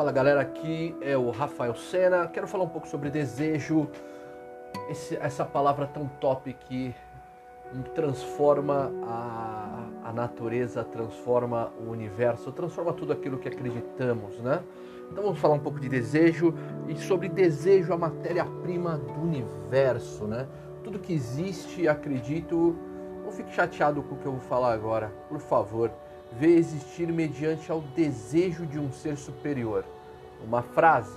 Fala galera, aqui é o Rafael Sena. Quero falar um pouco sobre desejo, Esse, essa palavra tão top que transforma a, a natureza, transforma o universo, transforma tudo aquilo que acreditamos, né? Então vamos falar um pouco de desejo e sobre desejo, a matéria-prima do universo, né? Tudo que existe, acredito. Não fique chateado com o que eu vou falar agora, por favor vê existir mediante ao desejo de um ser superior. Uma frase,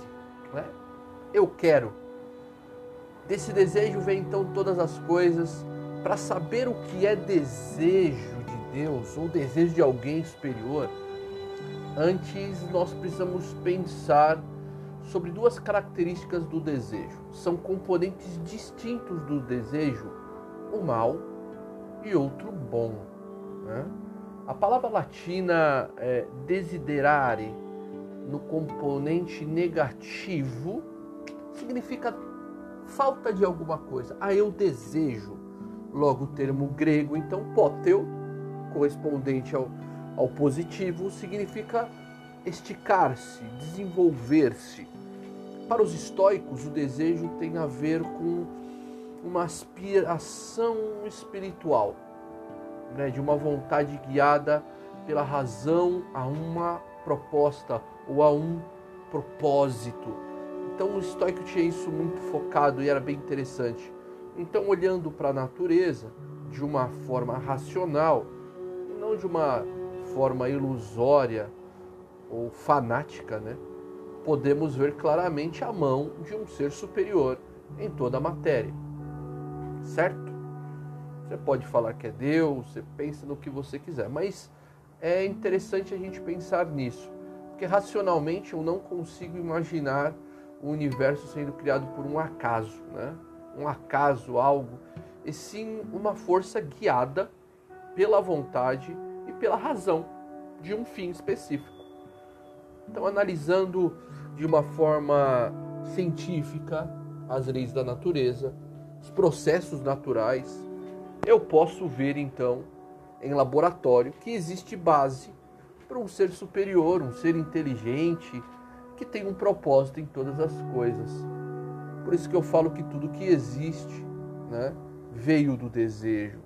né? eu quero. Desse desejo vem então todas as coisas. Para saber o que é desejo de Deus ou desejo de alguém superior, antes nós precisamos pensar sobre duas características do desejo. São componentes distintos do desejo, o mal e outro bom. Né? A palavra latina é, desiderare, no componente negativo, significa falta de alguma coisa. Ah, eu desejo. Logo, o termo grego, então, poteu, correspondente ao, ao positivo, significa esticar-se, desenvolver-se. Para os estoicos, o desejo tem a ver com uma aspiração espiritual né, de uma vontade guiada pela razão a uma proposta ou a um propósito. Então o estoico tinha isso muito focado e era bem interessante. Então, olhando para a natureza de uma forma racional, não de uma forma ilusória ou fanática, né? podemos ver claramente a mão de um ser superior em toda a matéria. Certo? Você pode falar que é Deus, você pensa no que você quiser, mas é interessante a gente pensar nisso, porque racionalmente eu não consigo imaginar o universo sendo criado por um acaso, né? Um acaso, algo, e sim uma força guiada pela vontade e pela razão de um fim específico. Então, analisando de uma forma científica as leis da natureza, os processos naturais, eu posso ver então em laboratório que existe base para um ser superior, um ser inteligente, que tem um propósito em todas as coisas. Por isso que eu falo que tudo que existe né, veio do desejo.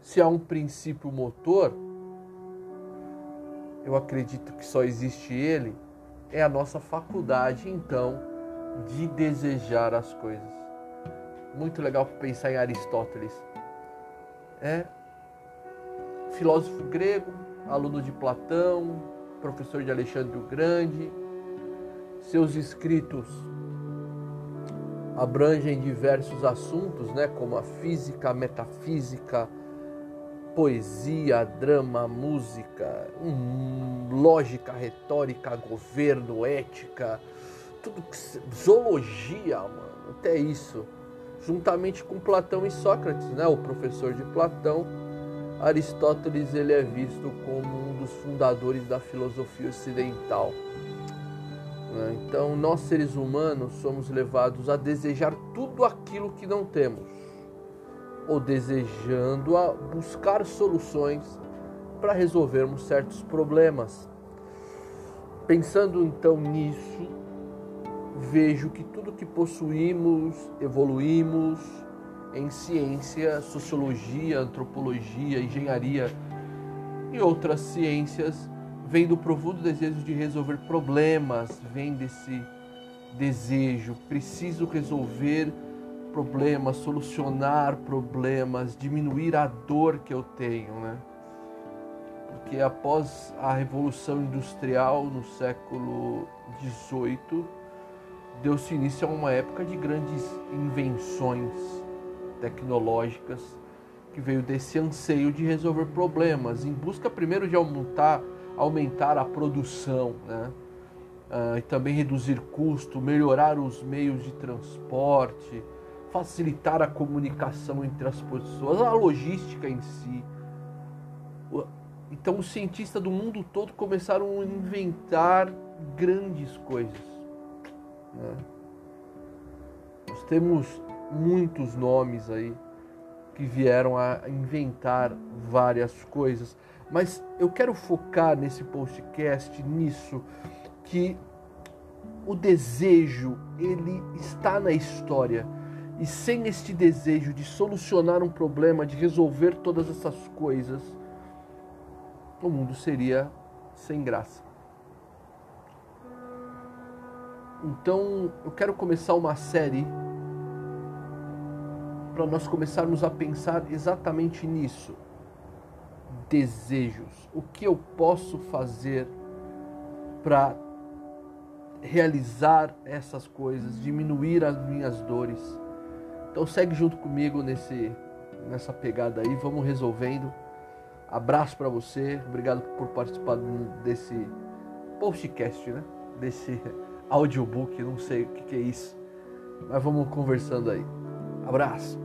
Se há um princípio motor, eu acredito que só existe ele, é a nossa faculdade então de desejar as coisas. Muito legal pensar em Aristóteles é filósofo grego, aluno de Platão, professor de Alexandre o Grande. Seus escritos abrangem diversos assuntos, né, como a física, a metafísica, poesia, drama, música, hum, lógica, retórica, governo, ética, tudo zoologia, mano, até isso juntamente com Platão e Sócrates, né? o professor de Platão, Aristóteles ele é visto como um dos fundadores da filosofia ocidental. Né? Então, nós seres humanos somos levados a desejar tudo aquilo que não temos, ou desejando a buscar soluções para resolvermos certos problemas. Pensando então nisso, vejo que tudo que possuímos, evoluímos em ciência, sociologia, antropologia, engenharia e outras ciências, vem do profundo desejo de resolver problemas, vem desse desejo, preciso resolver problemas, solucionar problemas, diminuir a dor que eu tenho, né? Porque após a Revolução Industrial no século XVIII, deu-se início a uma época de grandes invenções tecnológicas que veio desse anseio de resolver problemas, em busca primeiro de aumentar, aumentar a produção, né? Uh, e também reduzir custo, melhorar os meios de transporte, facilitar a comunicação entre as pessoas, a logística em si. Então, os cientistas do mundo todo começaram a inventar grandes coisas. Né? Nós temos muitos nomes aí que vieram a inventar várias coisas, mas eu quero focar nesse podcast nisso que o desejo, ele está na história. E sem este desejo de solucionar um problema, de resolver todas essas coisas, o mundo seria sem graça. Então, eu quero começar uma série para nós começarmos a pensar exatamente nisso. Desejos. O que eu posso fazer para realizar essas coisas, diminuir as minhas dores. Então segue junto comigo nesse nessa pegada aí, vamos resolvendo. Abraço para você, obrigado por participar desse podcast, né? Desse audiobook, não sei o que, que é isso, mas vamos conversando aí. Abraço.